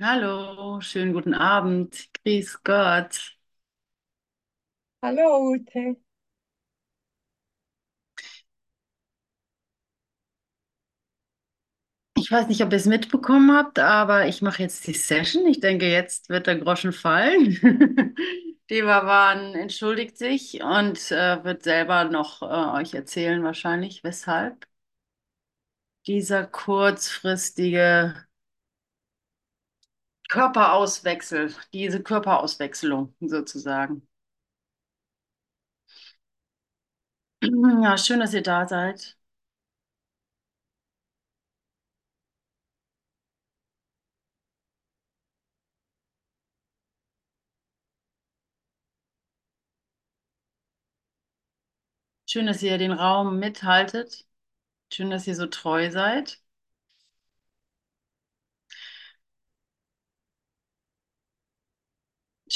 Hallo, schönen guten Abend. Grüß Gott. Hallo Ute. Ich weiß nicht, ob ihr es mitbekommen habt, aber ich mache jetzt die Session. Ich denke, jetzt wird der Groschen fallen. Devavan entschuldigt sich und äh, wird selber noch äh, euch erzählen, wahrscheinlich, weshalb dieser kurzfristige Körperauswechsel, diese Körperauswechslung sozusagen. Ja, schön, dass ihr da seid. Schön, dass ihr den Raum mithaltet. Schön, dass ihr so treu seid.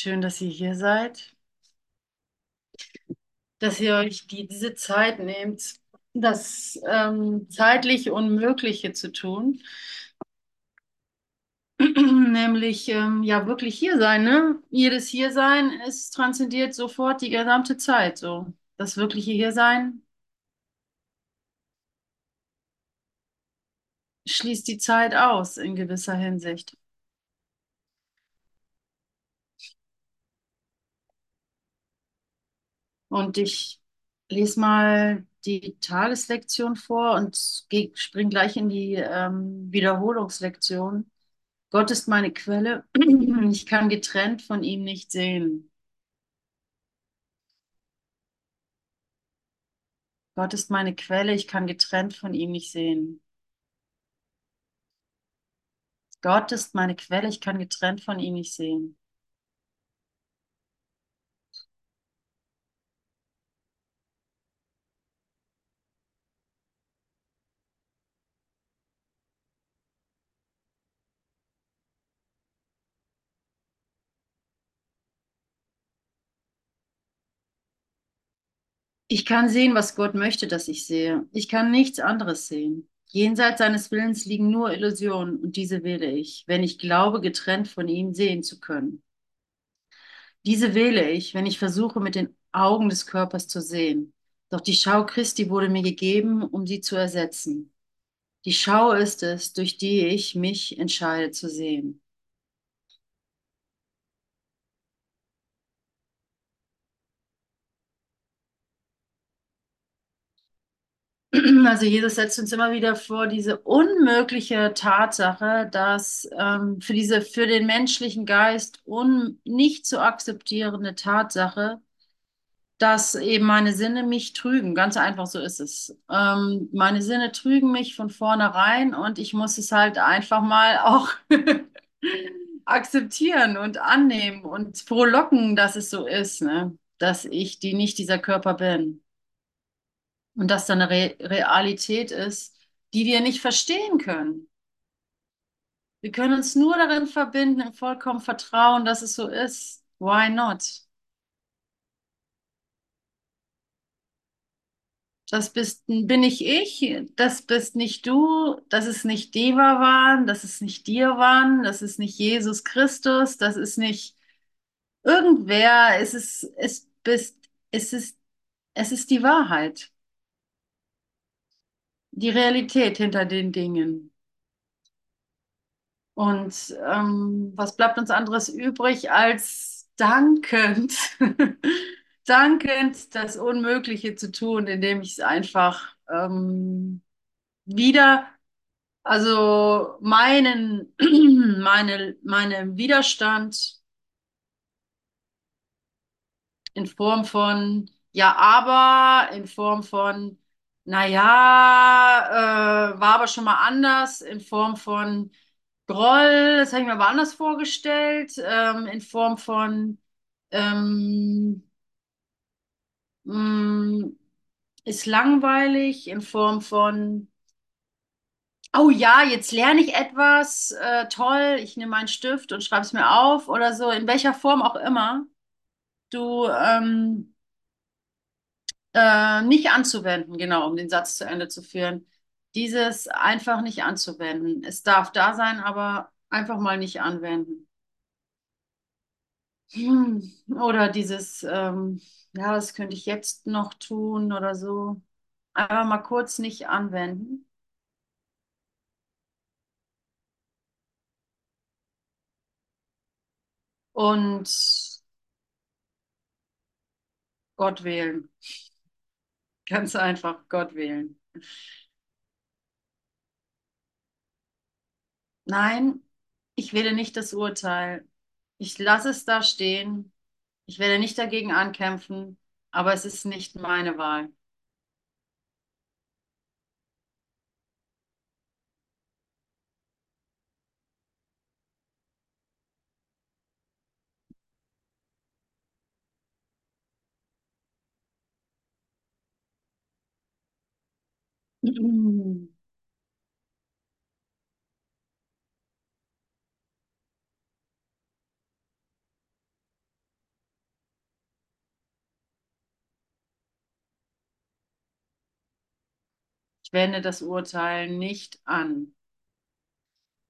Schön, dass ihr hier seid, dass ihr euch die, diese Zeit nehmt, das ähm, zeitlich Unmögliche zu tun, nämlich ähm, ja wirklich hier sein, ne? Jedes Hiersein ist transzendiert sofort die gesamte Zeit, so. Das wirkliche Hiersein schließt die Zeit aus in gewisser Hinsicht. Und ich lese mal die Tageslektion vor und geh, spring gleich in die ähm, Wiederholungslektion. Gott ist meine Quelle. Ich kann getrennt von ihm nicht sehen. Gott ist meine Quelle. Ich kann getrennt von ihm nicht sehen. Gott ist meine Quelle. Ich kann getrennt von ihm nicht sehen. Ich kann sehen, was Gott möchte, dass ich sehe. Ich kann nichts anderes sehen. Jenseits seines Willens liegen nur Illusionen und diese wähle ich, wenn ich glaube, getrennt von ihm sehen zu können. Diese wähle ich, wenn ich versuche, mit den Augen des Körpers zu sehen. Doch die Schau Christi wurde mir gegeben, um sie zu ersetzen. Die Schau ist es, durch die ich mich entscheide zu sehen. Also Jesus setzt uns immer wieder vor diese unmögliche Tatsache, dass ähm, für diese für den menschlichen Geist un, nicht zu akzeptierende Tatsache, dass eben meine Sinne mich trügen. Ganz einfach so ist es. Ähm, meine Sinne trügen mich von vornherein und ich muss es halt einfach mal auch akzeptieren und annehmen und frohlocken, dass es so ist, ne? Dass ich die nicht dieser Körper bin. Und dass da eine Re Realität ist, die wir nicht verstehen können. Wir können uns nur darin verbinden, im vollkommen Vertrauen, dass es so ist. Why not? Das bist, bin nicht ich, das bist nicht du, das ist nicht Deva waren, das ist nicht dir waren, das ist nicht Jesus Christus, das ist nicht irgendwer, es ist, es bist, es ist, es ist die Wahrheit, die Realität hinter den Dingen. Und ähm, was bleibt uns anderes übrig, als dankend, dankend das Unmögliche zu tun, indem ich es einfach ähm, wieder, also meinen, meine, meinen Widerstand in Form von ja, aber, in Form von, naja, äh, war aber schon mal anders, in Form von Groll, das habe ich mir aber anders vorgestellt, ähm, in Form von ähm, mh, ist langweilig, in Form von Oh ja, jetzt lerne ich etwas, äh, toll, ich nehme meinen Stift und schreibe es mir auf oder so, in welcher Form auch immer. Du ähm, Äh, nicht anzuwenden, genau, um den Satz zu Ende zu führen. Dieses einfach nicht anzuwenden. Es darf da sein, aber Einfach mal nicht anwenden. Hm. Oder dieses, ähm, ja, was könnte ich jetzt noch tun oder so. Einfach mal kurz nicht anwenden. Und Gott wählen. Ganz einfach Gott wählen. Nein, ich wähle nicht das Urteil. Ich lasse es da stehen. Ich werde nicht dagegen ankämpfen, aber es ist nicht meine Wahl. Ich wende das Urteil nicht an.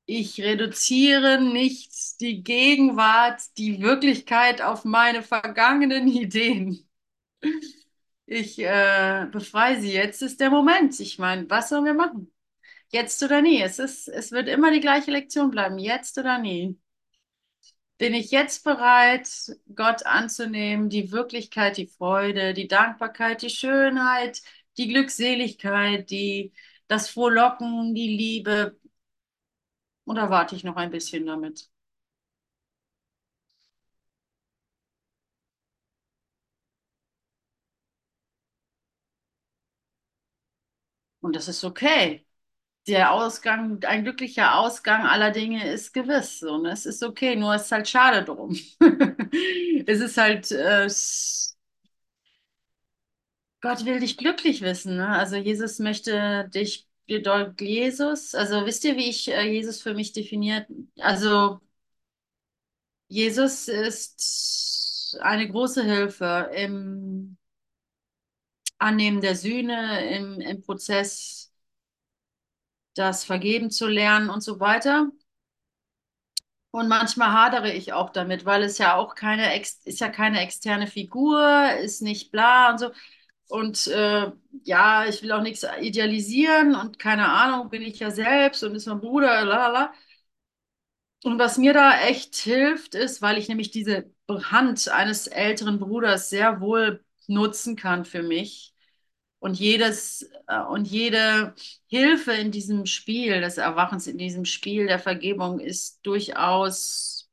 Ich reduziere nicht die Gegenwart, die Wirklichkeit auf meine vergangenen Ideen. Ich äh, befreie sie. Jetzt ist der Moment. Ich meine, was sollen wir machen? Jetzt oder nie. Es ist, es wird immer die gleiche Lektion bleiben. Jetzt oder nie. Bin ich jetzt bereit, Gott anzunehmen, die Wirklichkeit, die Freude, die Dankbarkeit, die Schönheit, die Glückseligkeit, die, das Frohlocken, die Liebe? Oder warte ich noch ein bisschen damit? Und das ist okay. Der Ausgang, ein glücklicher Ausgang aller Dinge ist gewiss. So, ne? Es ist okay, nur es ist halt schade drum. Es ist halt, äh, Gott will dich glücklich wissen. Ne? Also Jesus möchte dich, Jesus, also wisst ihr, wie ich äh, Jesus für mich definiert? Also Jesus ist eine große Hilfe im Annehmen der Sühne, im, im Prozess, das Vergeben zu lernen und so weiter. Und manchmal hadere ich auch damit, weil es ja auch keine, ist ja keine externe Figur, ist nicht bla und so. Und äh, ja, ich will auch nichts idealisieren und keine Ahnung, bin ich ja selbst und ist mein Bruder, lalala. Und was mir da echt hilft, ist, weil ich nämlich diese Hand eines älteren Bruders sehr wohl nutzen kann für mich. Und jedes äh, und jede Hilfe in diesem Spiel des Erwachens, in diesem Spiel der Vergebung ist durchaus,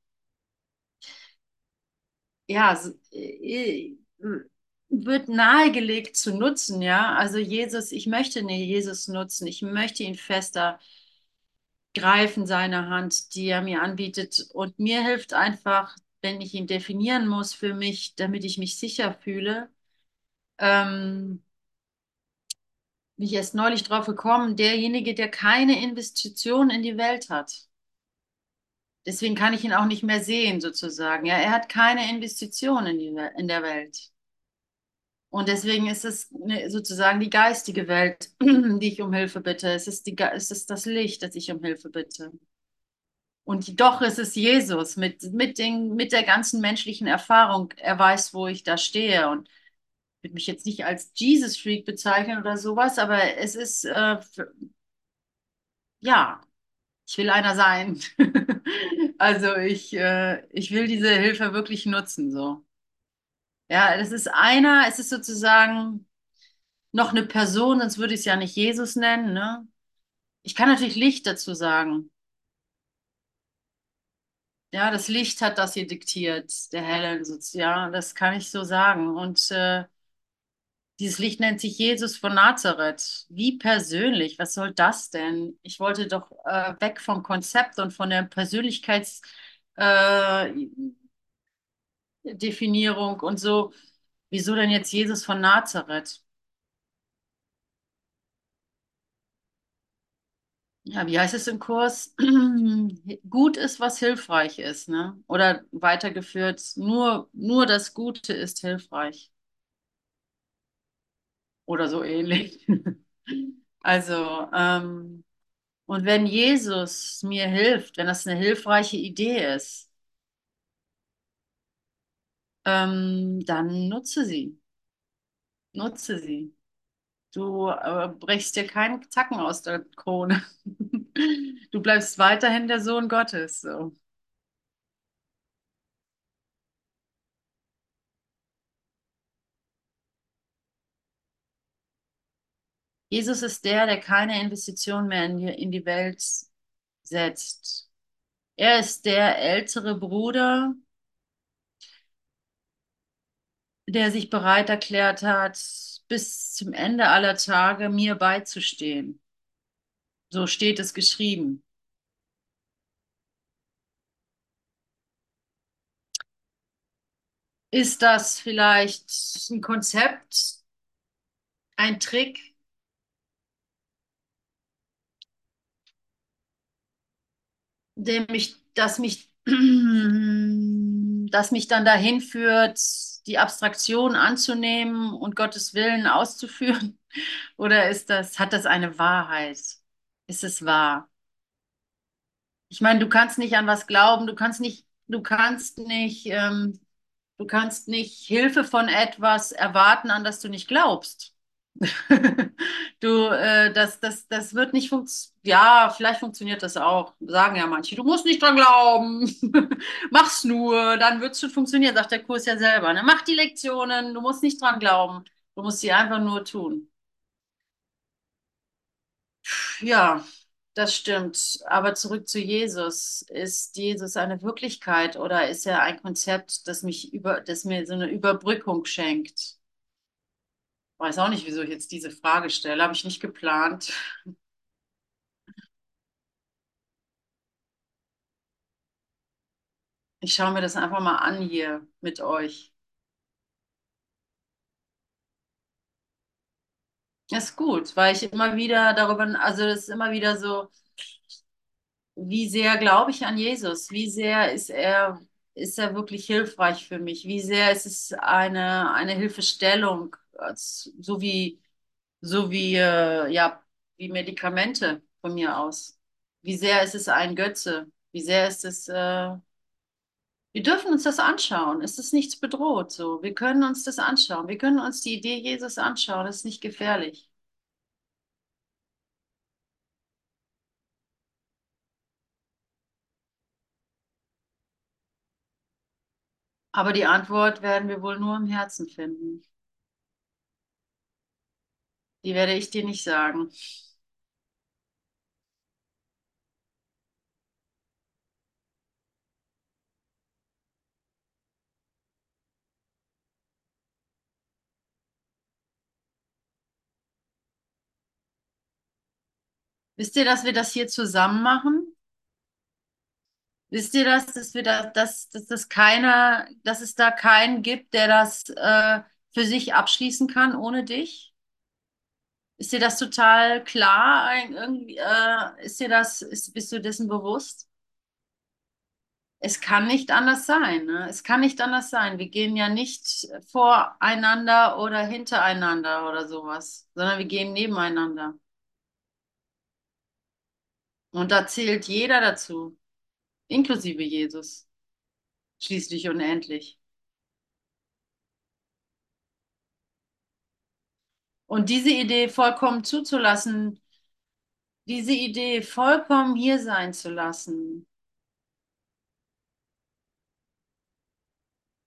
ja, s- äh, wird nahegelegt zu nutzen, ja. Also Jesus, ich möchte Jesus nutzen, ich möchte ihn fester greifen, seine Hand, die er mir anbietet. Und mir hilft einfach, wenn ich ihn definieren muss für mich, damit ich mich sicher fühle, ähm, wie ich erst neulich drauf gekommen, derjenige, der keine Investition in die Welt hat. Deswegen kann ich ihn auch nicht mehr sehen, sozusagen. Ja, er hat keine Investition in die, in der Welt. Und deswegen ist es sozusagen die geistige Welt, die ich um Hilfe bitte. Es ist die, es ist das Licht, das ich um Hilfe bitte. Und doch ist es Jesus mit, mit den, mit der ganzen menschlichen Erfahrung. Er weiß, wo ich da stehe. Und würde mich jetzt nicht als Jesus-Freak bezeichnen oder sowas, aber es ist, äh, für, ja, ich will einer sein. Also ich, äh, ich will diese Hilfe wirklich nutzen, so. Ja, das ist einer, es ist sozusagen noch eine Person, sonst würde ich es ja nicht Jesus nennen, ne? Ich kann natürlich Licht dazu sagen. Ja, das Licht hat das hier diktiert, der Helen, ja, das kann ich so sagen. Und äh, dieses Licht nennt sich Jesus von Nazareth. Wie persönlich, was soll das denn? Ich wollte doch äh, weg vom Konzept und von der Persönlichkeits äh, und so. Wieso denn jetzt Jesus von Nazareth? Ja, wie heißt es im Kurs? Gut ist, was hilfreich ist, ne? Oder weitergeführt, nur, nur das Gute ist hilfreich. Oder so ähnlich. Also, ähm, Und wenn Jesus mir hilft, wenn das eine hilfreiche Idee ist, ähm, dann nutze sie. Nutze sie. Du äh, brichst dir keinen Zacken aus der Krone. Du bleibst weiterhin der Sohn Gottes. So. Jesus ist der, der keine Investition mehr in die, in die Welt setzt. Er ist der ältere Bruder, der sich bereit erklärt hat, bis zum Ende aller Tage mir beizustehen. So steht es geschrieben. Ist das vielleicht ein Konzept, ein Trick, dem mich, das mich, das mich dann dahin führt, die Abstraktion anzunehmen und Gottes Willen auszuführen? Oder ist das, hat das eine Wahrheit? Ist es wahr? Ich meine, du kannst nicht an was glauben, du kannst nicht, du kannst nicht, ähm, du kannst nicht Hilfe von etwas erwarten, an das du nicht glaubst. Du, äh, das, das, das wird nicht funktionieren. Ja, vielleicht funktioniert das auch. Sagen ja manche, du musst nicht dran glauben. Mach's nur, dann wird es schon funktionieren, sagt der Kurs ja selber. Ne? Mach die Lektionen, du musst nicht dran glauben. Du musst sie einfach nur tun. Ja, das stimmt. Aber zurück zu Jesus. Ist Jesus eine Wirklichkeit oder ist er ein Konzept, das mich über, das mir so eine Überbrückung schenkt? Weiß auch nicht, wieso ich jetzt diese Frage stelle. Habe ich nicht geplant. Ich schaue mir das einfach mal an hier mit euch. Das ist gut, weil ich immer wieder darüber, also das ist immer wieder so, wie sehr glaube ich an Jesus? Wie sehr ist er, ist er wirklich hilfreich für mich? Wie sehr ist es eine, eine Hilfestellung, als- so wie, so wie, äh, ja, wie Medikamente von mir aus? Wie sehr ist es ein Götze? Wie sehr ist es, äh, wir dürfen uns das anschauen. Es ist nichts bedroht, so. Wir können uns das anschauen. Wir können uns die Idee Jesus anschauen. Das ist nicht gefährlich. Aber die Antwort werden wir wohl nur im Herzen finden. Die werde ich dir nicht sagen. Wisst ihr, dass wir das hier zusammen machen? Wisst ihr das, dass wir da, dass, dass das keiner, dass es da keinen gibt, der das äh, für sich abschließen kann ohne dich? Ist dir das total klar? Irgendwie, äh, ist dir das, ist, bist du dessen bewusst? Es kann nicht anders sein, ne? Es kann nicht anders sein. Wir gehen ja nicht voreinander oder hintereinander oder sowas, sondern wir gehen nebeneinander. Und da zählt jeder dazu, inklusive Jesus, schließlich und Und diese Idee vollkommen zuzulassen, diese Idee vollkommen hier sein zu lassen,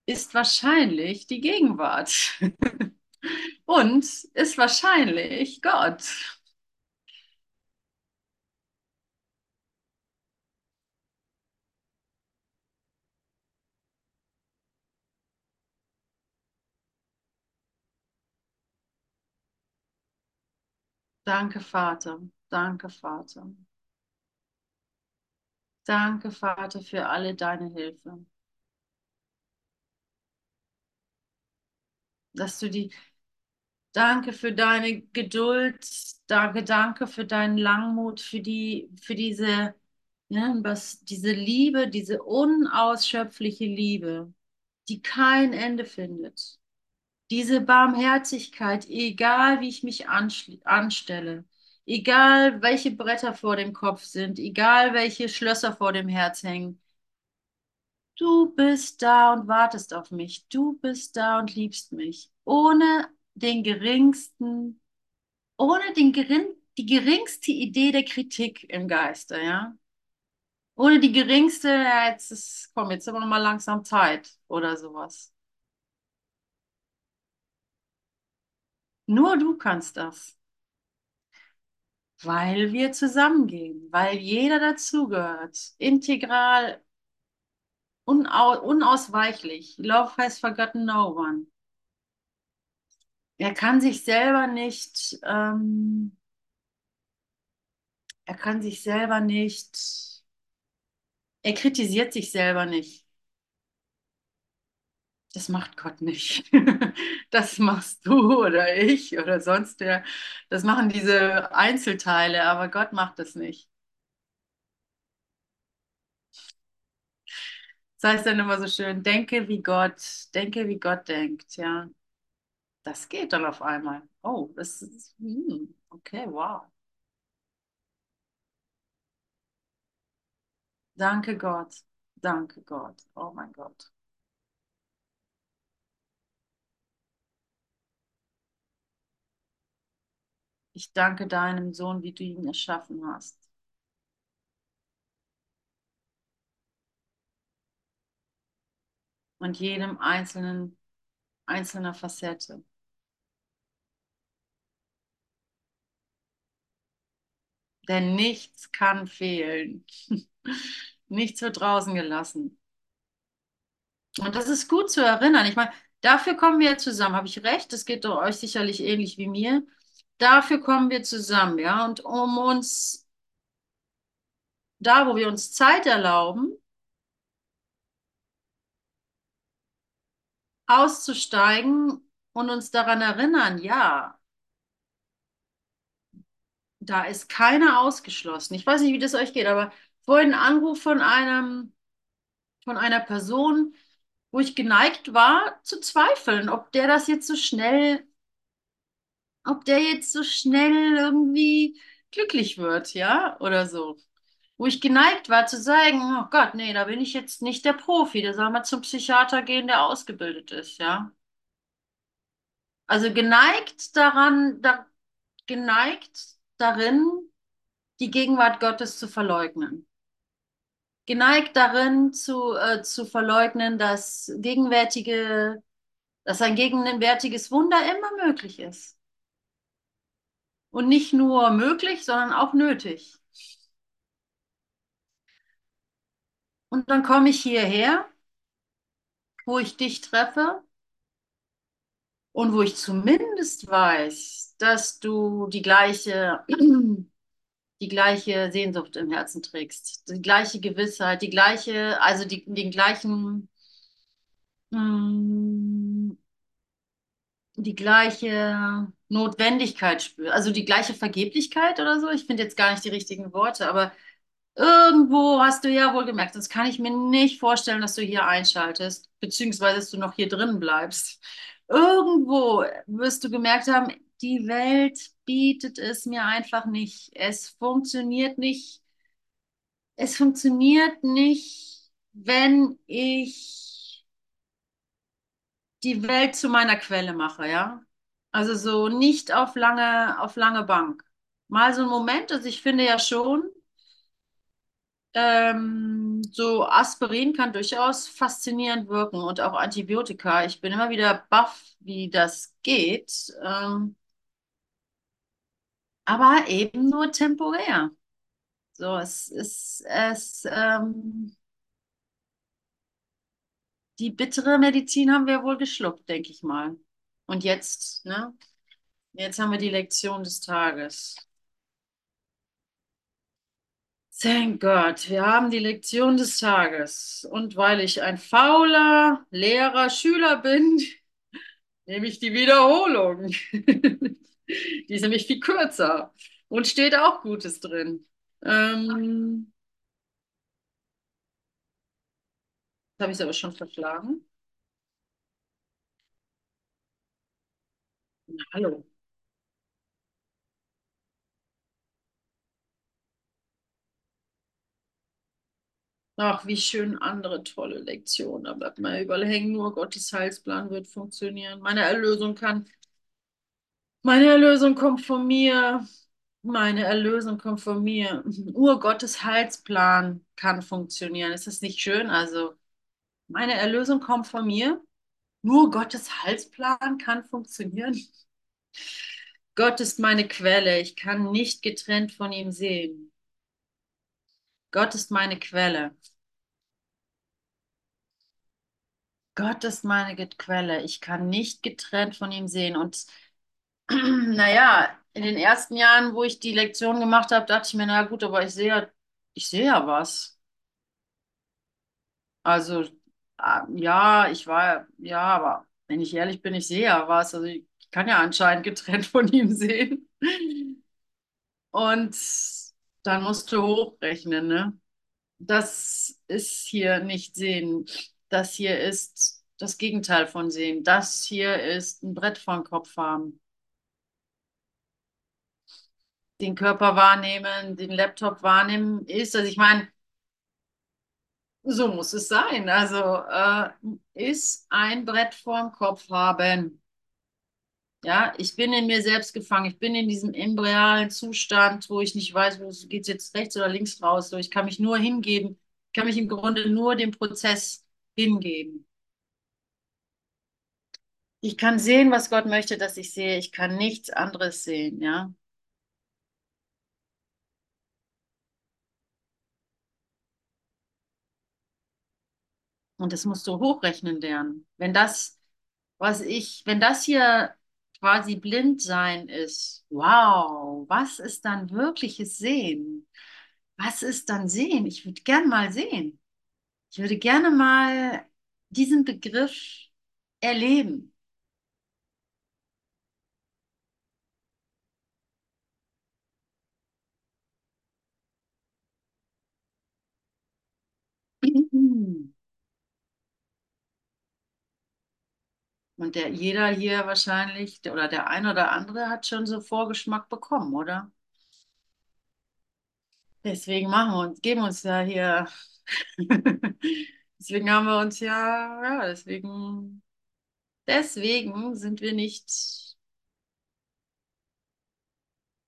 ist wahrscheinlich die Gegenwart. Und ist wahrscheinlich Gott. Danke, Vater. Danke, Vater. Danke, Vater, für alle deine Hilfe. Dass du die, danke für deine Geduld, danke, danke für deinen Langmut, für die, für diese, ne, was, diese Liebe, diese unausschöpfliche Liebe, die kein Ende findet. Diese Barmherzigkeit, egal wie ich mich anstelle, Egal, welche Bretter vor dem Kopf sind, egal, welche Schlösser vor dem Herz hängen. Du bist da und wartest auf mich. Du bist da und liebst mich. Ohne den geringsten, ohne den gering, die geringste Idee der Kritik im Geiste, ja. Ohne die geringste, ja, jetzt ist, komm, jetzt aber mal langsam Zeit oder sowas. Nur du kannst das, weil wir zusammengehen, weil jeder dazugehört, integral, unau unausweichlich. Love has forgotten no one. Er kann sich selber nicht, ähm, er kann sich selber nicht, er kritisiert sich selber nicht. Das macht Gott nicht. Das machst du oder ich oder sonst wer. Das machen diese Einzelteile, aber Gott macht das nicht. Das heißt dann immer so schön, denke wie Gott, denke wie Gott denkt, ja. Das geht dann auf einmal. Oh, das ist, hm, okay, wow. Danke Gott, danke Gott. Oh mein Gott. Ich danke deinem Sohn, wie du ihn erschaffen hast. Und jedem einzelnen, einzelner Facette. Denn nichts kann fehlen. Nichts wird draußen gelassen. Und das ist gut zu erinnern. Ich meine, dafür kommen wir zusammen. Habe ich recht? Das geht doch euch sicherlich ähnlich wie mir. Dafür kommen wir zusammen, ja. Und um uns, da wo wir uns Zeit erlauben, auszusteigen und uns daran erinnern, ja, da ist keiner ausgeschlossen. Ich weiß nicht, wie das euch geht, aber vorhin ein Anruf von einem, von einer Person, wo ich geneigt war zu zweifeln, ob der das jetzt so schnell, ob der jetzt so schnell irgendwie glücklich wird, ja, oder so. Wo ich geneigt war zu sagen, oh Gott, nee, da bin ich jetzt nicht der Profi, der soll mal zum Psychiater gehen, der ausgebildet ist, ja. Also geneigt daran, da, geneigt darin, die Gegenwart Gottes zu verleugnen. Geneigt darin zu, äh, zu verleugnen, dass gegenwärtige, dass ein gegenwärtiges Wunder immer möglich ist. Und nicht nur möglich, sondern auch nötig. Und dann komme ich hierher, wo ich dich treffe und wo ich zumindest weiß, dass du die gleiche, die gleiche Sehnsucht im Herzen trägst, die gleiche Gewissheit, die gleiche, also die, den gleichen, mm, die gleiche Notwendigkeit spürst, also die gleiche Vergeblichkeit oder so. Ich finde jetzt gar nicht die richtigen Worte, aber irgendwo hast du ja wohl gemerkt, sonst kann ich mir nicht vorstellen, dass du hier einschaltest, beziehungsweise dass du noch hier drin bleibst. Irgendwo wirst du gemerkt haben, die Welt bietet es mir einfach nicht. Es funktioniert nicht. Es funktioniert nicht, wenn ich die Welt zu meiner Quelle mache, ja. Also so nicht auf lange, auf lange Bank. Mal so ein Moment, also ich finde ja schon, ähm, so Aspirin kann durchaus faszinierend wirken und auch Antibiotika. Ich bin immer wieder baff, wie das geht. Ähm, aber eben nur temporär. So, es ist, es, ähm, die bittere Medizin haben wir wohl geschluckt, denke ich mal. Und jetzt, ne? Jetzt haben wir die Lektion des Tages. Thank Gott, wir haben die Lektion des Tages. Und weil ich ein fauler Lehrer, Schüler bin, nehme ich die Wiederholung. Die ist nämlich viel kürzer und steht auch Gutes drin. Ähm, habe ich es aber schon verschlagen. Na, hallo. Ach, wie schön andere tolle Lektionen. Da bleibt man überall hängen. Nur Gottes Heilsplan wird funktionieren. Meine Erlösung kann. Meine Erlösung kommt von mir. Meine Erlösung kommt von mir. Urgottes Heilsplan kann funktionieren. Ist das nicht schön? Also, meine Erlösung kommt von mir. Nur Gottes Heilsplan kann funktionieren. Gott ist meine Quelle. Ich kann nicht getrennt von ihm sehen. Gott ist meine Quelle. Gott ist meine Quelle. Ich kann nicht getrennt von ihm sehen. Und naja, in den ersten Jahren, wo ich die Lektion gemacht habe, dachte ich mir, na gut, aber ich sehe ja, ich sehe ja was. Also, ja, ich war, ja, aber wenn ich ehrlich bin, ich sehe ja was. Also ich kann ja anscheinend getrennt von ihm sehen. Und dann musst du hochrechnen, ne? Das ist hier nicht sehen. Das hier ist das Gegenteil von sehen. Das hier ist ein Brett den Kopf haben. Den Körper wahrnehmen, den Laptop wahrnehmen ist, also ich meine, so muss es sein. Also äh, ist ein Brett vorm Kopf haben. Ja, ich bin in mir selbst gefangen. Ich bin in diesem embryalen Zustand, wo ich nicht weiß, wo geht es jetzt rechts oder links raus. So, ich kann mich nur hingeben, ich kann mich im Grunde nur dem Prozess hingeben. Ich kann sehen, was Gott möchte, dass ich sehe. Ich kann nichts anderes sehen, ja. Und das musst du hochrechnen lernen. Wenn das, was ich, wenn das hier quasi blind sein ist, wow, was ist dann wirkliches Sehen? Was ist dann Sehen? Ich würde gern mal sehen. Ich würde gerne mal diesen Begriff erleben. Und der, jeder hier wahrscheinlich, oder der ein oder andere hat schon so Vorgeschmack bekommen, oder? Deswegen machen wir uns, geben uns ja hier, deswegen haben wir uns ja, ja, deswegen, deswegen sind wir nicht,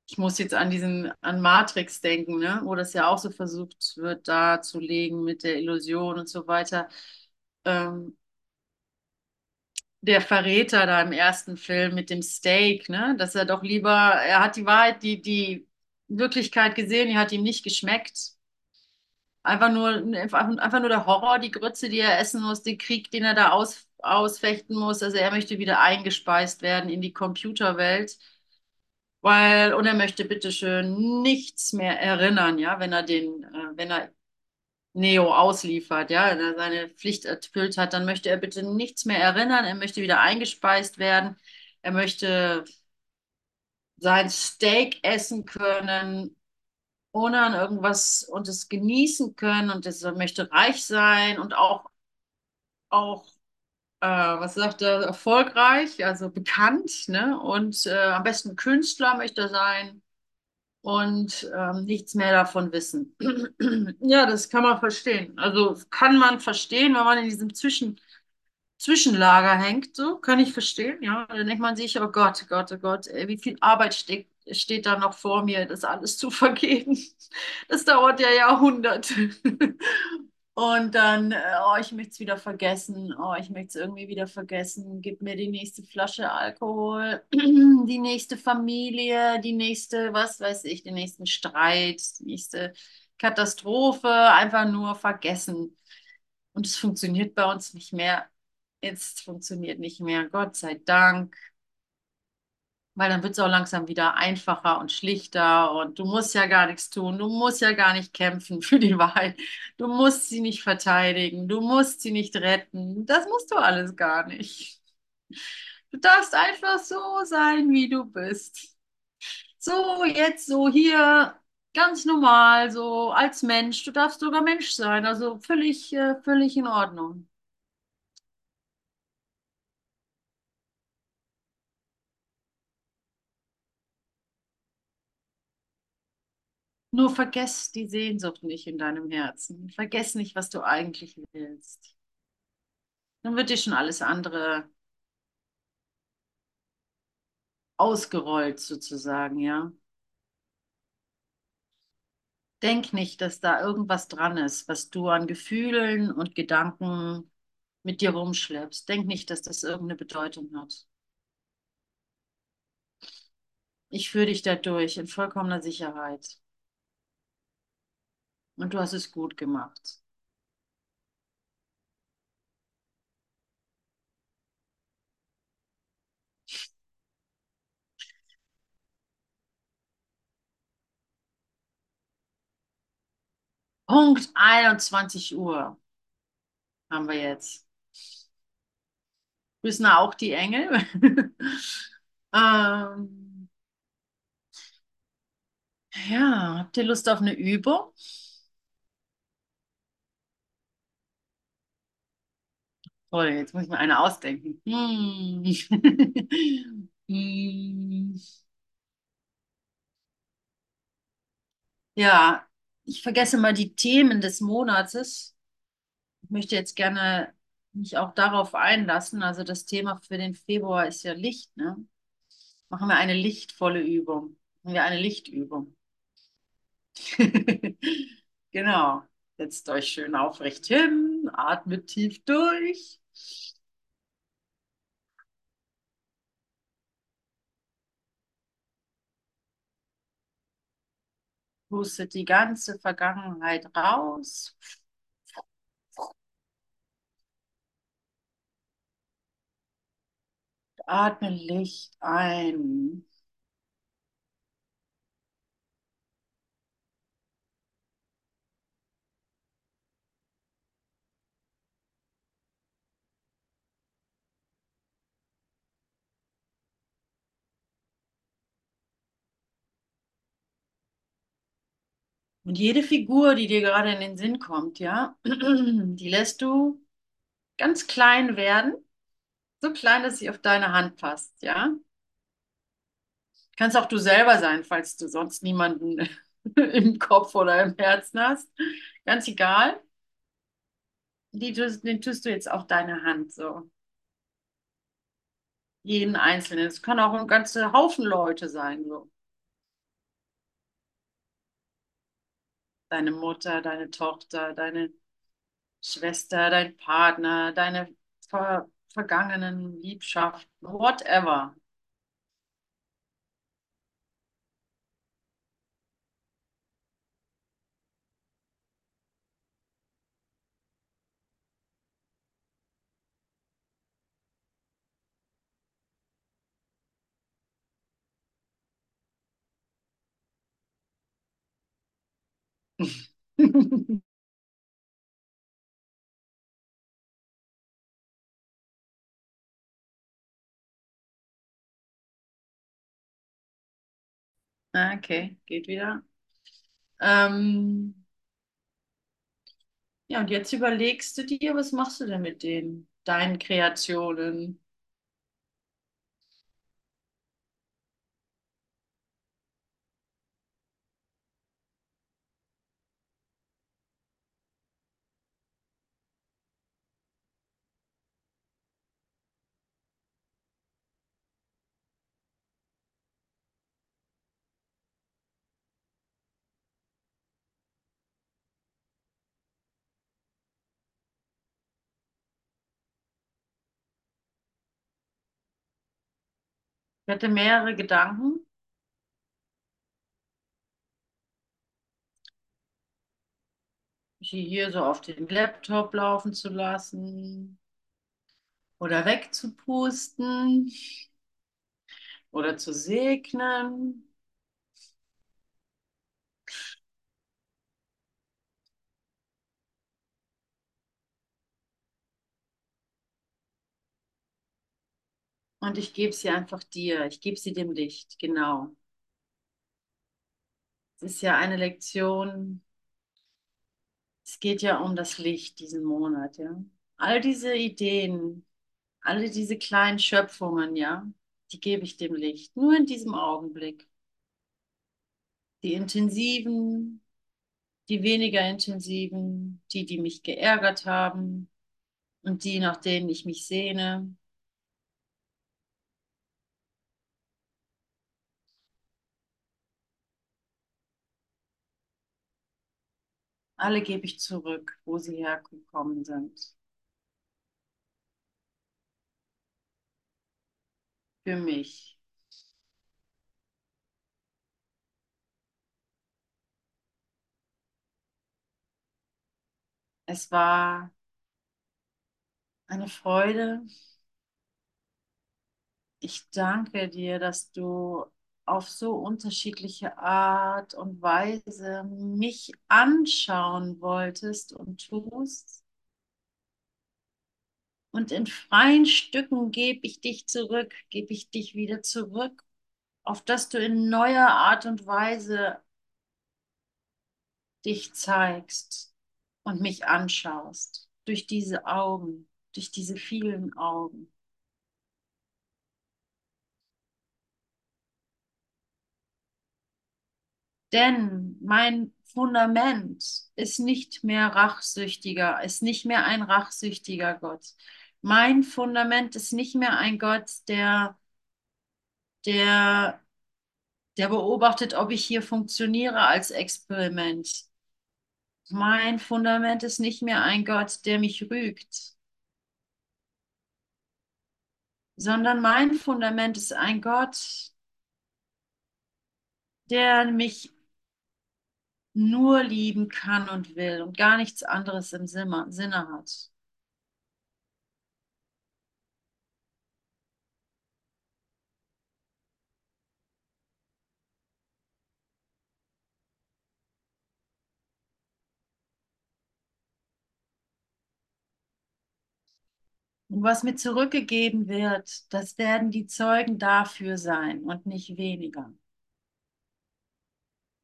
ich muss jetzt an diesen, an Matrix denken, ne, wo das ja auch so versucht wird, darzulegen mit der Illusion und so weiter. Ähm, der Verräter da im ersten Film mit dem Steak, ne? Dass er doch lieber, er hat die Wahrheit, die, die Wirklichkeit gesehen, die hat ihm nicht geschmeckt. Einfach nur, einfach nur der Horror, die Grütze, die er essen muss, den Krieg, den er da aus, ausfechten muss. Also er möchte wieder eingespeist werden in die Computerwelt. Weil, und er möchte bitteschön nichts mehr erinnern, ja, wenn er den, äh, wenn er Neo ausliefert, ja, er seine Pflicht erfüllt hat, dann möchte er bitte nichts mehr erinnern, er möchte wieder eingespeist werden, er möchte sein Steak essen können, ohne an irgendwas und es genießen können und er möchte reich sein und auch, auch äh, was sagt er, erfolgreich, also bekannt, ne? Und äh, am besten Künstler möchte er sein und ähm, nichts mehr davon wissen. ja, das kann man verstehen. Also kann man verstehen, wenn man in diesem Zwischen Zwischenlager hängt, so kann ich verstehen. Ja, dann denkt man sich, oh Gott, Gott, oh Gott, ey, wie viel Arbeit steht, steht da noch vor mir, das alles zu vergeben. Das dauert ja Jahrhunderte. Und dann, äh, oh, ich möchte es wieder vergessen. Oh, ich möchte es irgendwie wieder vergessen. Gib mir die nächste Flasche Alkohol, die nächste Familie, die nächste, was weiß ich, den nächsten Streit, die nächste Katastrophe. Einfach nur vergessen. Und es funktioniert bei uns nicht mehr. Jetzt funktioniert nicht mehr. Gott sei Dank. Weil dann wird es auch langsam wieder einfacher und schlichter und du musst ja gar nichts tun, du musst ja gar nicht kämpfen für die Wahrheit, du musst sie nicht verteidigen, du musst sie nicht retten, das musst du alles gar nicht. Du darfst einfach so sein, wie du bist. So, jetzt so hier, ganz normal, so als Mensch, du darfst sogar Mensch sein, also völlig, äh, völlig in Ordnung. Nur vergess die Sehnsucht nicht in deinem Herzen. Vergess nicht, was du eigentlich willst. Dann wird dir schon alles andere ausgerollt sozusagen, ja. Denk nicht, dass da irgendwas dran ist, was du an Gefühlen und Gedanken mit dir rumschleppst. Denk nicht, dass das irgendeine Bedeutung hat. Ich führe dich da durch in vollkommener Sicherheit. Und du hast es gut gemacht. Punkt 21 Uhr haben wir jetzt. Grüßen auch die Engel. ähm, ja, habt ihr Lust auf eine Übung? Toll, jetzt muss ich mir eine ausdenken. Hm. Ja, ich vergesse mal die Themen des Monates. Ich möchte jetzt gerne mich auch darauf einlassen. Also das Thema für den Februar ist ja Licht, ne? Machen wir eine lichtvolle Übung. Machen wir eine Lichtübung. Genau. Setzt euch schön aufrecht hin, atmet tief durch. Pustet die ganze Vergangenheit raus. Atme Licht ein. Und jede Figur, die dir gerade in den Sinn kommt, ja, die lässt du ganz klein werden. So klein, dass sie auf deine Hand passt, ja. Kannst auch du selber sein, falls du sonst niemanden im Kopf oder im Herzen hast. Ganz egal. Die, den tust du jetzt auf deine Hand so. Jeden Einzelnen. Es kann auch ein ganzer Haufen Leute sein, so. Deine Mutter, deine Tochter, deine Schwester, dein Partner, deine ver vergangenen Liebschaften, whatever. Okay, geht wieder. Ähm, ja, und jetzt überlegst du dir, was machst du denn mit den, deinen Kreationen? Ich hatte mehrere Gedanken. Sie hier so auf den Laptop laufen zu lassen oder wegzupusten oder zu segnen. Und ich gebe sie einfach dir. Ich gebe sie dem Licht. Genau. Es ist ja eine Lektion. Es geht ja um das Licht diesen Monat, ja. All diese Ideen, alle diese kleinen Schöpfungen, ja, die gebe ich dem Licht. Nur in diesem Augenblick. Die intensiven, die weniger intensiven, die, die mich geärgert haben und die, nach denen ich mich sehne. Alle gebe ich zurück, wo sie hergekommen sind. Für mich. Es war eine Freude. Ich danke dir, dass du auf so unterschiedliche Art und Weise mich anschauen wolltest und tust. Und in freien Stücken gebe ich dich zurück, gebe ich dich wieder zurück, auf dass du in neuer Art und Weise dich zeigst und mich anschaust, durch diese Augen, durch diese vielen Augen. Denn mein Fundament ist nicht mehr rachsüchtiger, ist nicht mehr ein rachsüchtiger Gott. Mein Fundament ist nicht mehr ein Gott, der, der, der beobachtet, ob ich hier funktioniere als Experiment. Mein Fundament ist nicht mehr ein Gott, der mich rügt, sondern mein Fundament ist ein Gott, der mich nur lieben kann und will und gar nichts anderes im Sinne hat. Und was mir zurückgegeben wird, das werden die Zeugen dafür sein und nicht weniger.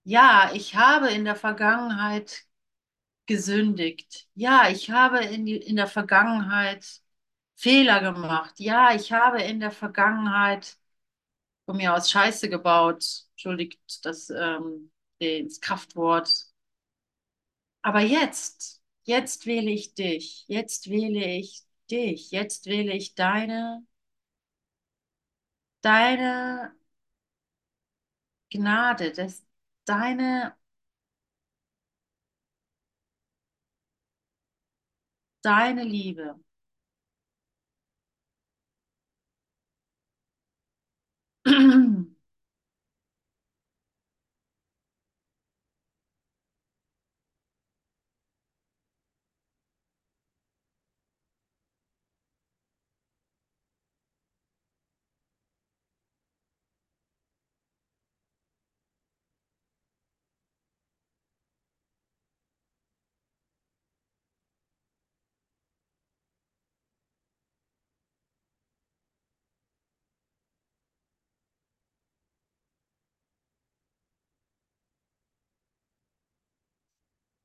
Ja, ich habe in der Vergangenheit gesündigt. Ja, ich habe in, die, in der Vergangenheit Fehler gemacht. Ja, ich habe in der Vergangenheit von mir aus Scheiße gebaut. Entschuldigt das, ähm, das Kraftwort. Aber jetzt, jetzt wähle ich dich. Jetzt wähle ich dich. Jetzt wähle ich deine, deine Gnade, das, deine, deine Liebe.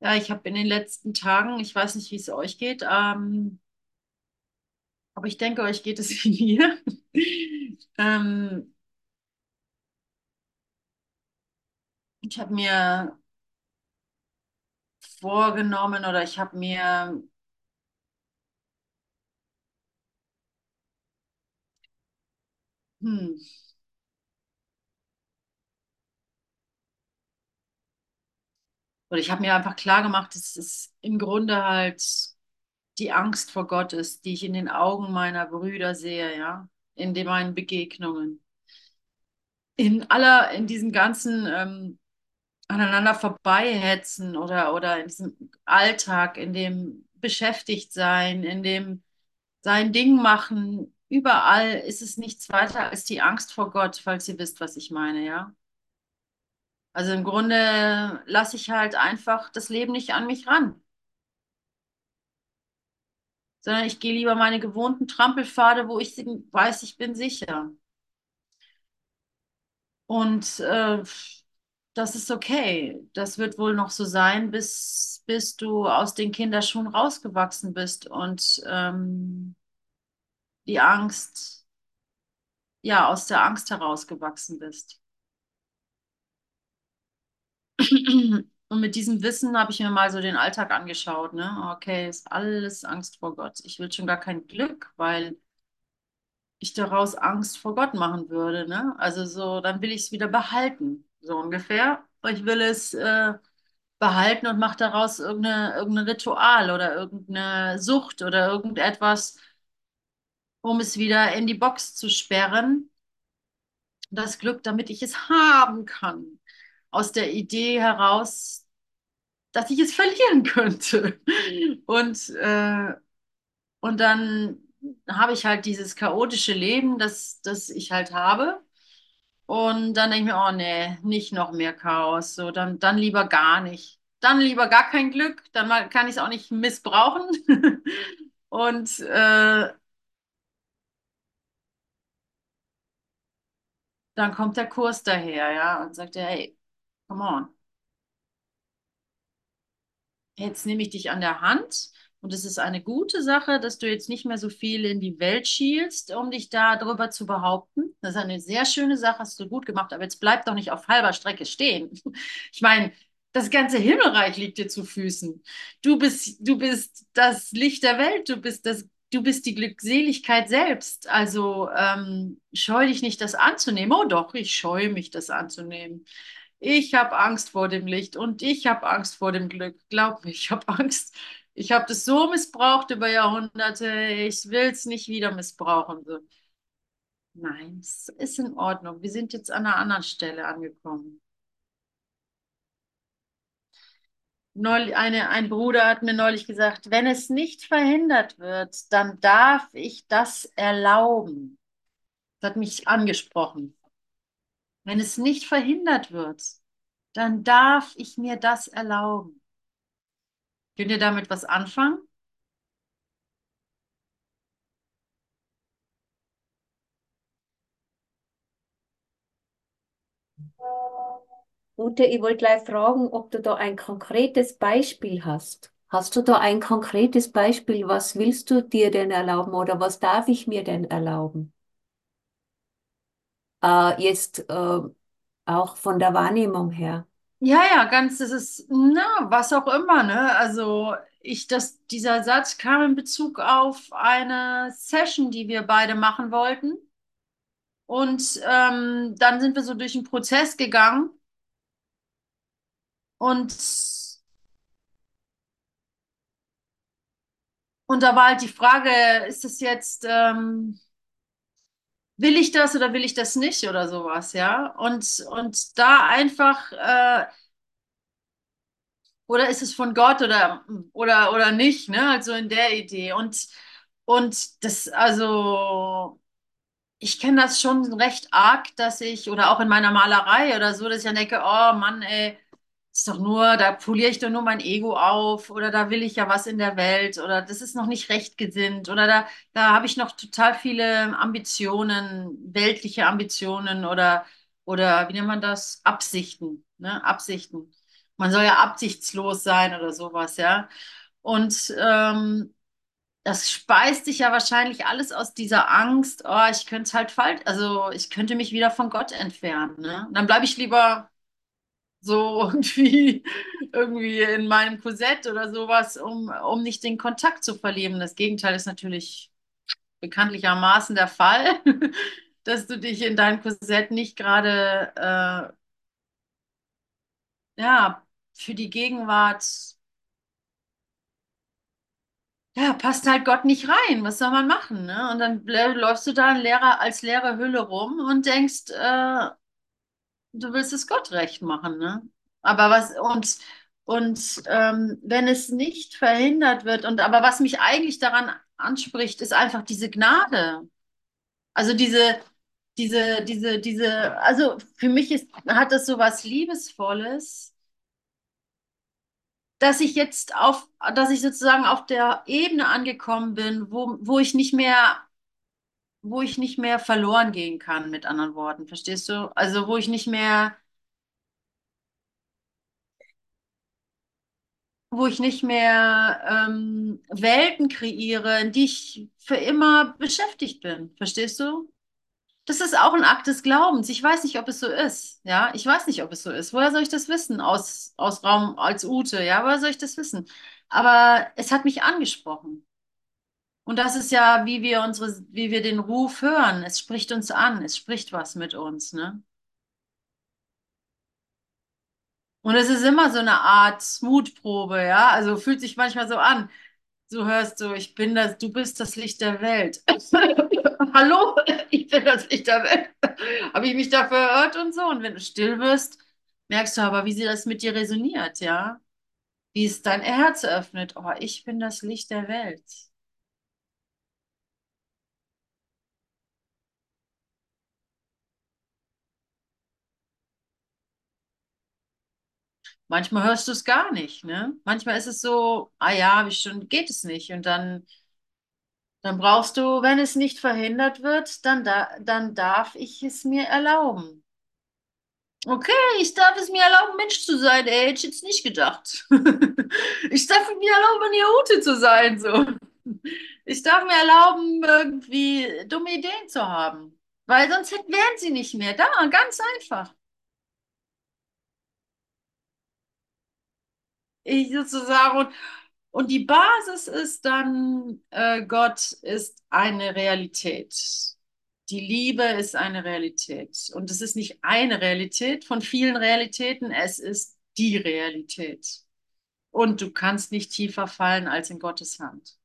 Ja, ich habe in den letzten Tagen, ich weiß nicht, wie es euch geht, ähm, aber ich denke, euch geht es wie mir. ähm, ich habe mir vorgenommen oder ich habe mir hm, oder ich habe mir einfach klar gemacht, dass es im Grunde halt die Angst vor Gott ist, die ich in den Augen meiner Brüder sehe, ja, in den meinen Begegnungen. In aller, in diesen ganzen ähm, aneinander vorbeihetzen oder, oder in diesem Alltag, in dem beschäftigt sein, in dem sein Ding machen, überall ist es nichts weiter als die Angst vor Gott, falls ihr wisst, was ich meine, ja. Also im Grunde lasse ich halt einfach das Leben nicht an mich ran, sondern ich gehe lieber meine gewohnten Trampelpfade, wo ich weiß, ich bin sicher. Und äh, das ist okay. Das wird wohl noch so sein, bis, bis du aus den Kinderschuhen rausgewachsen bist und ähm, die Angst, ja, aus der Angst herausgewachsen bist. Und mit diesem Wissen habe ich mir mal so den Alltag angeschaut, ne? Okay, ist alles Angst vor Gott. Ich will schon gar kein Glück, weil ich daraus Angst vor Gott machen würde, ne? Also so, dann will ich es wieder behalten, so ungefähr. Ich will es äh, behalten und mache daraus irgendein Ritual oder irgendeine Sucht oder irgendetwas, um es wieder in die Box zu sperren. Das Glück, damit ich es haben kann. Aus der Idee heraus, dass ich es verlieren könnte. Und, äh, und dann habe ich halt dieses chaotische Leben, das, das ich halt habe. Und dann denke ich mir, oh nee, nicht noch mehr Chaos. So, dann, dann lieber gar nicht. Dann lieber gar kein Glück, dann mal- kann ich es auch nicht missbrauchen. Und äh, dann kommt der Kurs daher, ja, und sagt, hey, come on. Jetzt nehme ich dich an der Hand und es ist eine gute Sache, dass du jetzt nicht mehr so viel in die Welt schielst, um dich da drüber zu behaupten. Das ist eine sehr schöne Sache, hast du gut gemacht, aber jetzt bleib doch nicht auf halber Strecke stehen. Ich meine, das ganze Himmelreich liegt dir zu Füßen. Du bist, du bist das Licht der Welt, du bist das, du bist die Glückseligkeit selbst. Also ähm, scheu dich nicht, das anzunehmen. Oh doch, ich scheue mich, das anzunehmen. Ich habe Angst vor dem Licht und ich habe Angst vor dem Glück. Glaub mir, ich habe Angst. Ich habe das so missbraucht über Jahrhunderte. Ich will es nicht wieder missbrauchen. So. Nein, es ist in Ordnung. Wir sind jetzt an einer anderen Stelle angekommen. Neulich, eine, ein Bruder hat mir neulich gesagt, wenn es nicht verhindert wird, dann darf ich das erlauben. Das hat mich angesprochen. Wenn es nicht verhindert wird, dann darf ich mir das erlauben. Könnt ihr damit was anfangen? Ute, ich wollte gleich fragen, ob du da ein konkretes Beispiel hast. Hast du da ein konkretes Beispiel? Was willst du dir denn erlauben oder was darf ich mir denn erlauben? Äh, jetzt äh, auch von der Wahrnehmung her. Ja, ja, ganz, das ist, na, was auch immer, ne? Also ich, das, dieser Satz kam in Bezug auf eine Session, die wir beide machen wollten. Und ähm, dann sind wir so durch den Prozess gegangen und, und da war halt die Frage, ist das jetzt, ähm, will ich das oder will ich das nicht oder sowas, ja? Und, und da einfach, äh, oder ist es von Gott oder, oder, oder nicht, ne? Also in der Idee. Und, und das, also. ich kenne das schon recht arg, dass ich, oder auch in meiner Malerei oder so, dass ich dann denke, oh Mann, ey, ist doch nur, da poliere ich doch nur mein Ego auf oder da will ich ja was in der Welt oder das ist noch nicht recht gesinnt oder da, da habe ich noch total viele Ambitionen, weltliche Ambitionen oder, oder wie nennt man das? Absichten, ne? Absichten. Man soll ja absichtslos sein oder sowas, ja. Und ähm, das speist sich ja wahrscheinlich alles aus dieser Angst, oh, ich könnte halt falsch, also ich könnte mich wieder von Gott entfernen, ne? Und dann bleibe ich lieber so irgendwie, irgendwie in meinem Korsett oder sowas, um, um nicht den Kontakt zu verlieren. Das Gegenteil ist natürlich bekanntlichermaßen der Fall, dass du dich in deinem Korsett nicht gerade, äh, ja, für die Gegenwart Ja, passt halt Gott nicht rein. Was soll man machen, ne? Und dann läufst du da in leerer, als leere Hülle rum und denkst, äh, du willst es Gott recht machen, ne? Aber was, und, und ähm, wenn es nicht verhindert wird, und aber was mich eigentlich daran anspricht, ist einfach diese Gnade. Also diese, diese, diese, diese, also für mich ist, hat das so was Liebesvolles dass ich jetzt auf, dass ich sozusagen auf der Ebene angekommen bin, wo, wo ich nicht mehr, wo ich nicht mehr verloren gehen kann, mit anderen Worten, verstehst du? Also wo ich nicht mehr, wo ich nicht mehr ähm, Welten kreiere, in die ich für immer beschäftigt bin, verstehst du? Das ist auch ein Akt des Glaubens. Ich weiß nicht, ob es so ist. Ja, ich weiß nicht, ob es so ist. Woher soll ich das wissen? Aus, aus Raum als Ute. Ja, woher soll ich das wissen? Aber es hat mich angesprochen. Und das ist ja, wie wir unsere, wie wir den Ruf hören. Es spricht uns an. Es spricht was mit uns, ne? Und es ist immer so eine Art Mutprobe, ja? Also fühlt sich manchmal so an. Du hörst so, ich bin das, du bist das Licht der Welt. Hallo, ich bin das Licht der Welt. Habe ich mich dafür erhört und so? Und wenn du still wirst, merkst du aber, wie sie das mit dir resoniert, ja? Wie es dein Herz öffnet. Oh, ich bin das Licht der Welt. Manchmal hörst du es gar nicht, ne? Manchmal ist es so, ah ja, habe ich schon, geht es nicht. Und dann, dann brauchst du, wenn es nicht verhindert wird, dann, da, dann darf ich es mir erlauben. Okay, ich darf es mir erlauben, Mensch zu sein, ey, hätte ich jetzt nicht gedacht. Ich darf mir erlauben, eine Ute zu sein, so. Ich darf mir erlauben, irgendwie dumme Ideen zu haben. Weil sonst wären sie nicht mehr da, ganz einfach. Ich sozusagen, und, und die Basis ist dann, äh, Gott ist eine Realität. Die Liebe ist eine Realität. Und es ist nicht eine Realität von vielen Realitäten, es ist die Realität. Und du kannst nicht tiefer fallen als in Gottes Hand.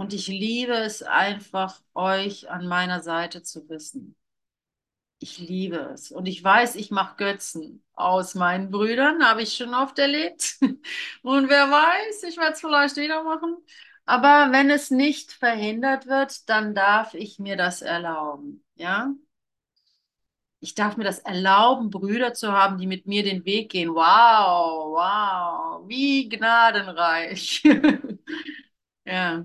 Und ich liebe es einfach, euch an meiner Seite zu wissen. Ich liebe es. Und ich weiß, ich mache Götzen aus meinen Brüdern, habe ich schon oft erlebt. Und wer weiß, ich werde es vielleicht wieder machen. Aber wenn es nicht verhindert wird, dann darf ich mir das erlauben. Ja? Ich darf mir das erlauben, Brüder zu haben, die mit mir den Weg gehen. Wow, wow, wie gnadenreich. Ja,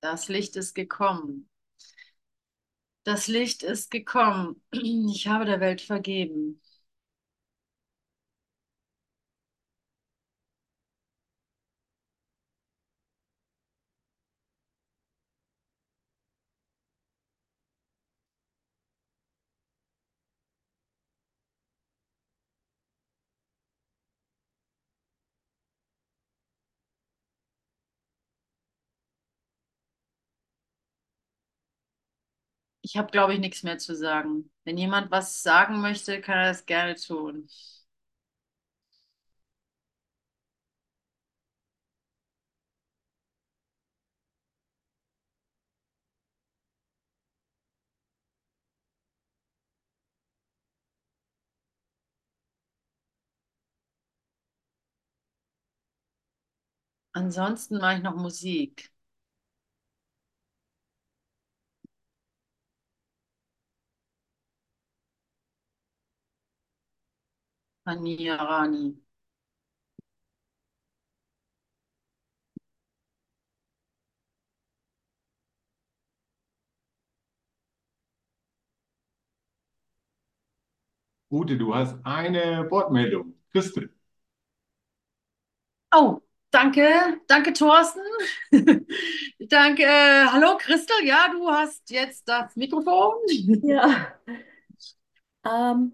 das Licht ist gekommen. Das Licht ist gekommen. Ich habe der Welt vergeben. Ich habe, glaube ich, nichts mehr zu sagen. Wenn jemand was sagen möchte, kann er das gerne tun. Ansonsten mache ich noch Musik. Ania Rani. Ute, du hast eine Wortmeldung. Christel. Oh, danke, danke, Thorsten. Danke. Äh, hallo, Christel. Ja, du hast jetzt das Mikrofon. Ja. Ähm,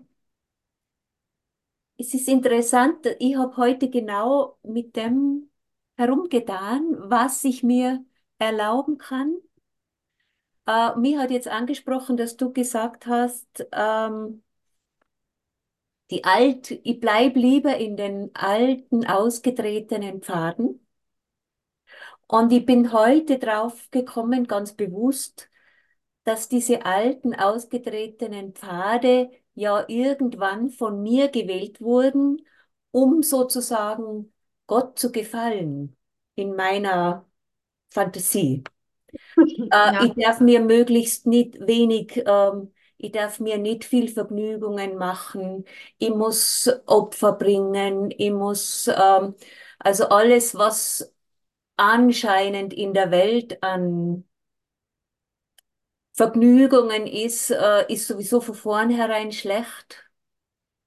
es ist interessant, ich habe heute genau mit dem herumgetan, was ich mir erlauben kann. Äh, mir hat jetzt angesprochen, dass du gesagt hast, ähm, die alt, ich bleib lieber in den alten, ausgetretenen Pfaden. Und ich bin heute drauf gekommen, ganz bewusst, dass diese alten, ausgetretenen Pfade ja irgendwann von mir gewählt wurden, um sozusagen Gott zu gefallen in meiner Fantasie. Äh, Ja, ich darf mir möglichst nicht wenig, ähm, ich darf mir nicht viel Vergnügungen machen. Ich muss Opfer bringen. Ich muss ähm, Also alles, was anscheinend in der Welt an Vergnügungen ist, äh, ist sowieso von vornherein schlecht.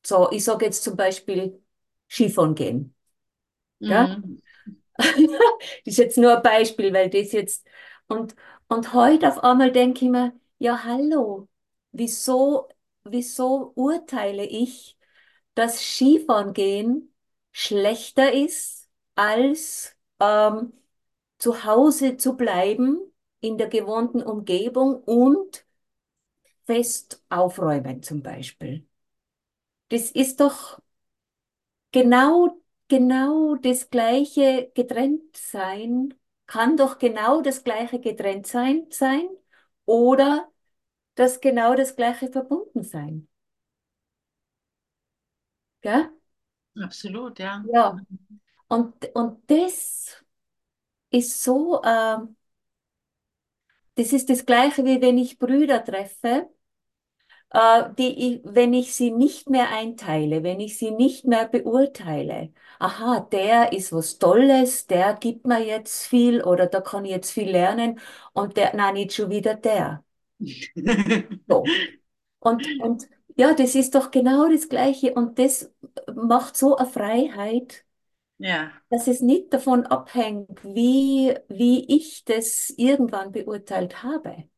So, ich sage jetzt zum Beispiel Skifahren gehen. Ja? Mhm. Das ist jetzt nur ein Beispiel, weil das jetzt. Und, und heute auf einmal denke ich mir, ja, hallo, wieso, wieso urteile ich, dass Skifahren gehen schlechter ist, als ähm, zu Hause zu bleiben in der gewohnten Umgebung und fest aufräumen zum Beispiel. Das ist doch genau, genau das gleiche getrennt sein, kann doch genau das gleiche getrennt sein, sein oder das genau das gleiche verbunden sein. Ja? Absolut, ja. Ja. Und, und das ist so, ähm, das ist das Gleiche, wie wenn ich Brüder treffe, äh, die ich, wenn ich sie nicht mehr einteile, wenn ich sie nicht mehr beurteile. Aha, der ist was Tolles, der gibt mir jetzt viel oder da kann ich jetzt viel lernen und der, nein, nicht schon wieder der. So. Und, und ja, das ist doch genau das Gleiche und das macht so eine Freiheit. Ja. dass es nicht davon abhängt, wie, wie ich das irgendwann beurteilt habe.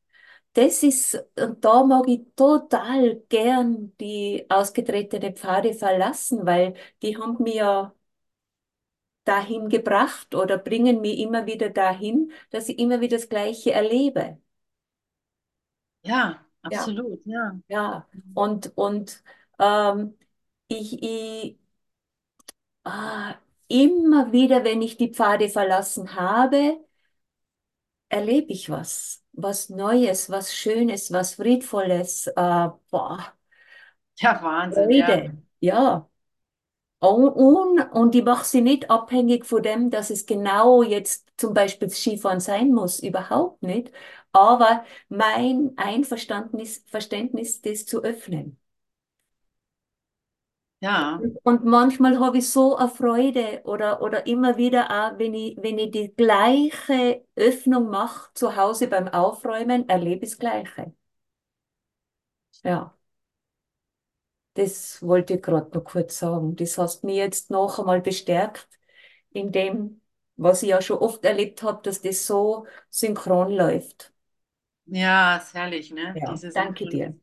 Das ist, und da mag ich total gern die ausgetretene Pfade verlassen, weil die haben mich ja dahin gebracht oder bringen mich immer wieder dahin, dass ich immer wieder das Gleiche erlebe. Ja, Ja, absolut, ja. ja. Und, und ähm, ich, ich ah, immer wieder, wenn ich die Pfade verlassen habe, erlebe ich was, was Neues, was Schönes, was Friedvolles, äh, boah, Ja, Wahnsinn, ja. Freude, ja. Und, und, und ich mache sie nicht abhängig von dem, dass es genau jetzt zum Beispiel Skifahren sein muss, überhaupt nicht. Aber mein Einverständnis, Verständnis, das zu öffnen. Ja, Und manchmal habe ich so eine Freude oder, oder immer wieder auch, wenn ich, wenn ich die gleiche Öffnung mache zu Hause beim Aufräumen, erlebe ich das Gleiche. Ja, das wollte ich gerade noch kurz sagen. Das hast mir jetzt noch einmal bestärkt in dem, was ich ja schon oft erlebt habe, dass das so synchron läuft. ja, ist herrlich, ne? Ja, Diese danke dir.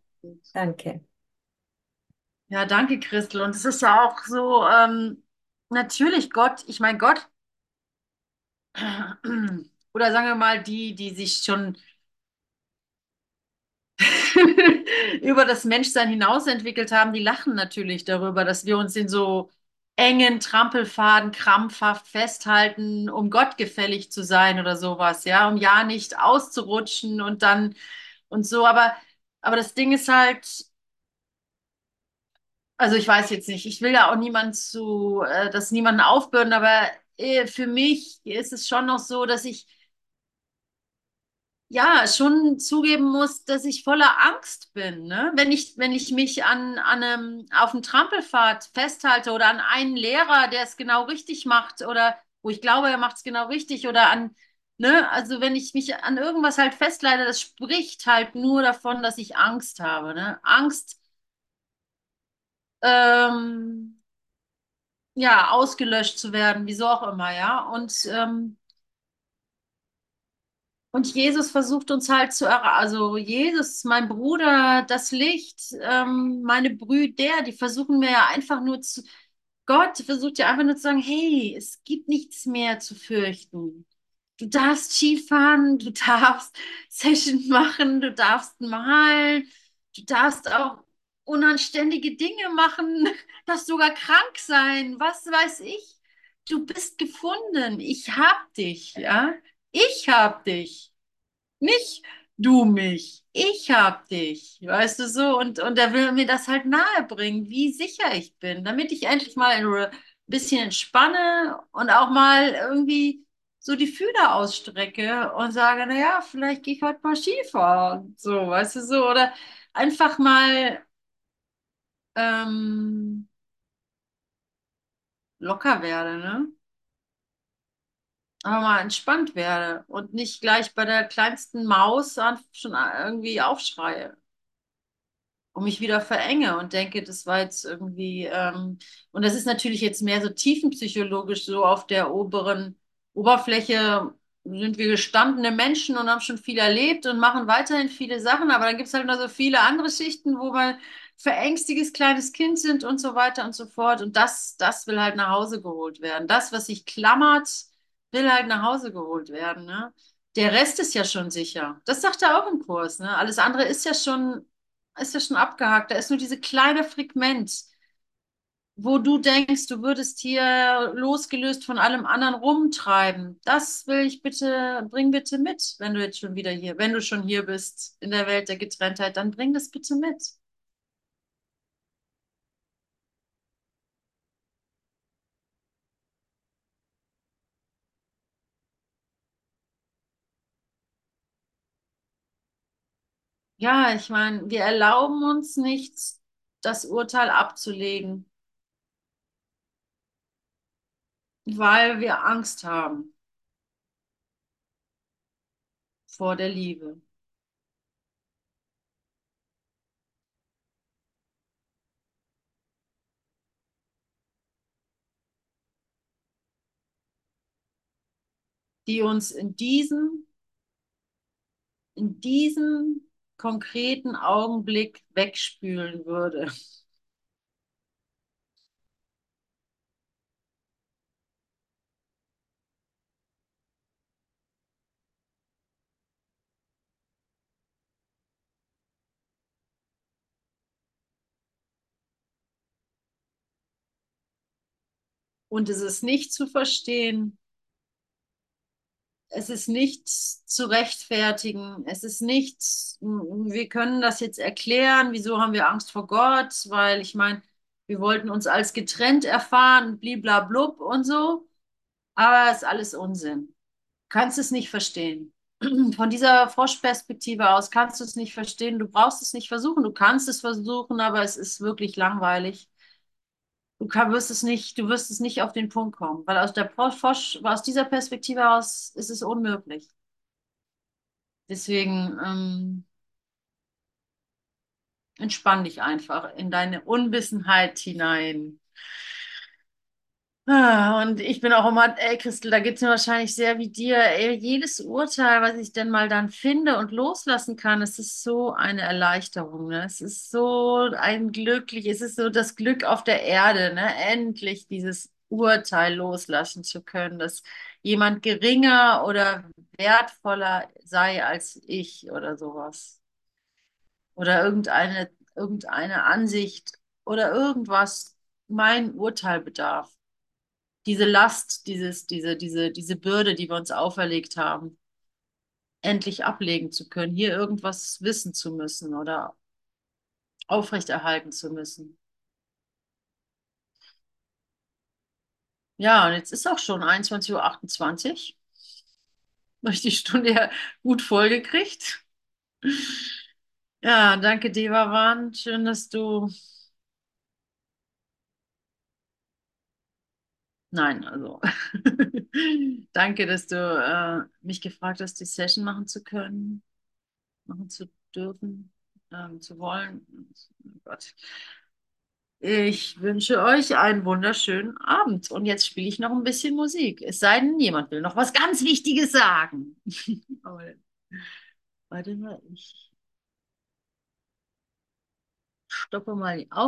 Danke. Ja, danke, Christel. Und es ist ja auch so, ähm, natürlich Gott, ich meine Gott, oder sagen wir mal, die, die sich schon über das Menschsein hinaus entwickelt haben, die lachen natürlich darüber, dass wir uns in so engen Trampelfaden krampfhaft festhalten, um Gott gefällig zu sein oder sowas, ja, um ja nicht auszurutschen und dann und so. Aber, aber das Ding ist halt, also ich weiß jetzt nicht, ich will ja auch niemand zu, äh, das niemanden aufbürden, aber äh, für mich ist es schon noch so, dass ich ja, schon zugeben muss, dass ich voller Angst bin, ne? Wenn ich, wenn ich mich an, an einem, auf einem Trampelpfad festhalte oder an einen Lehrer, der es genau richtig macht oder wo ich glaube, er macht es genau richtig oder an, ne? Also wenn ich mich an irgendwas halt festleite, das spricht halt nur davon, dass ich Angst habe, ne? Angst, ähm, ja, ausgelöscht zu werden, wieso auch immer, ja? Und, ähm, Und Jesus versucht uns halt zu erreichen, also Jesus, mein Bruder, das Licht, ähm, meine Brüder, die versuchen mir ja einfach nur zu, Gott versucht ja einfach nur zu sagen, hey, es gibt nichts mehr zu fürchten. Du darfst Skifahren, du darfst Session machen, du darfst malen, du darfst auch unanständige Dinge machen, darfst sogar krank sein, was weiß ich. Du bist gefunden, ich hab dich, ja. Ich hab dich. Nicht du mich. Ich hab dich. Weißt du so? Und, und er will mir das halt nahebringen, wie sicher ich bin, damit ich endlich mal ein bisschen entspanne und auch mal irgendwie so die Fühler ausstrecke und sage, naja, vielleicht gehe ich heute mal Skifahren. So, weißt du so? Oder einfach mal ähm, locker werde, ne? aber mal entspannt werde und nicht gleich bei der kleinsten Maus schon irgendwie aufschreie und mich wieder verenge und denke, das war jetzt irgendwie, ähm, und das ist natürlich jetzt mehr so tiefenpsychologisch, so auf der oberen Oberfläche sind wir gestandene Menschen und haben schon viel erlebt und machen weiterhin viele Sachen, aber dann gibt es halt noch so viele andere Schichten, wo wir verängstiges kleines Kind sind und so weiter und so fort. Und das, das will halt nach Hause geholt werden. Das, was sich klammert, will halt nach Hause geholt werden. Ne? Der Rest ist ja schon sicher. Das sagt er auch im Kurs. Ne? Alles andere ist ja schon, ist ja schon abgehakt. Da ist nur diese kleine Fragment wo du denkst, du würdest hier losgelöst von allem anderen rumtreiben. Das will ich bitte, bring bitte mit, wenn du jetzt schon wieder hier, wenn du schon hier bist in der Welt der Getrenntheit, dann bring das bitte mit. Ja, ich meine, wir erlauben uns nicht, das Urteil abzulegen, weil wir Angst haben vor der Liebe. die uns in diesem, in diesem konkreten Augenblick wegspülen würde. Und es ist nicht zu verstehen, es ist nicht zu rechtfertigen, es ist nicht, wir können das jetzt erklären, wieso haben wir Angst vor Gott, weil ich meine, wir wollten uns als getrennt erfahren, bliblablub und so, aber es ist alles Unsinn. Kannst es nicht verstehen. Von dieser Froschperspektive aus kannst du es nicht verstehen, du brauchst es nicht versuchen, du kannst es versuchen, aber es ist wirklich langweilig du wirst es nicht, du wirst es nicht auf den Punkt kommen, weil aus der Frosch, aus dieser Perspektive aus ist es unmöglich. Deswegen ähm, entspann dich einfach in deine Unwissenheit hinein. Ah, und ich bin auch immer, ey Christel, da geht es mir wahrscheinlich sehr wie dir. Ey, jedes Urteil, was ich denn mal dann finde und loslassen kann, es ist so eine Erleichterung. Ne? Es ist so ein glücklich, es ist so das Glück auf der Erde, ne? Endlich dieses Urteil loslassen zu können, dass jemand geringer oder wertvoller sei als ich oder sowas. Oder irgendeine, irgendeine Ansicht oder irgendwas mein Urteil bedarf diese Last, dieses, diese, diese, diese Bürde, die wir uns auferlegt haben, endlich ablegen zu können, hier irgendwas wissen zu müssen oder aufrechterhalten zu müssen. Ja, und jetzt ist auch schon 21.28 Uhr. Habe ich die Stunde ja gut vollgekriegt. Ja, danke, Devavan. Schön, dass du Nein, also danke, dass du äh, mich gefragt hast, die Session machen zu können, machen zu dürfen, ähm, zu wollen. Oh Gott. Ich wünsche euch einen wunderschönen Abend. Und jetzt spiele ich noch ein bisschen Musik. Es sei denn, jemand will noch was ganz Wichtiges sagen. Warte mal, ich stoppe mal die Auf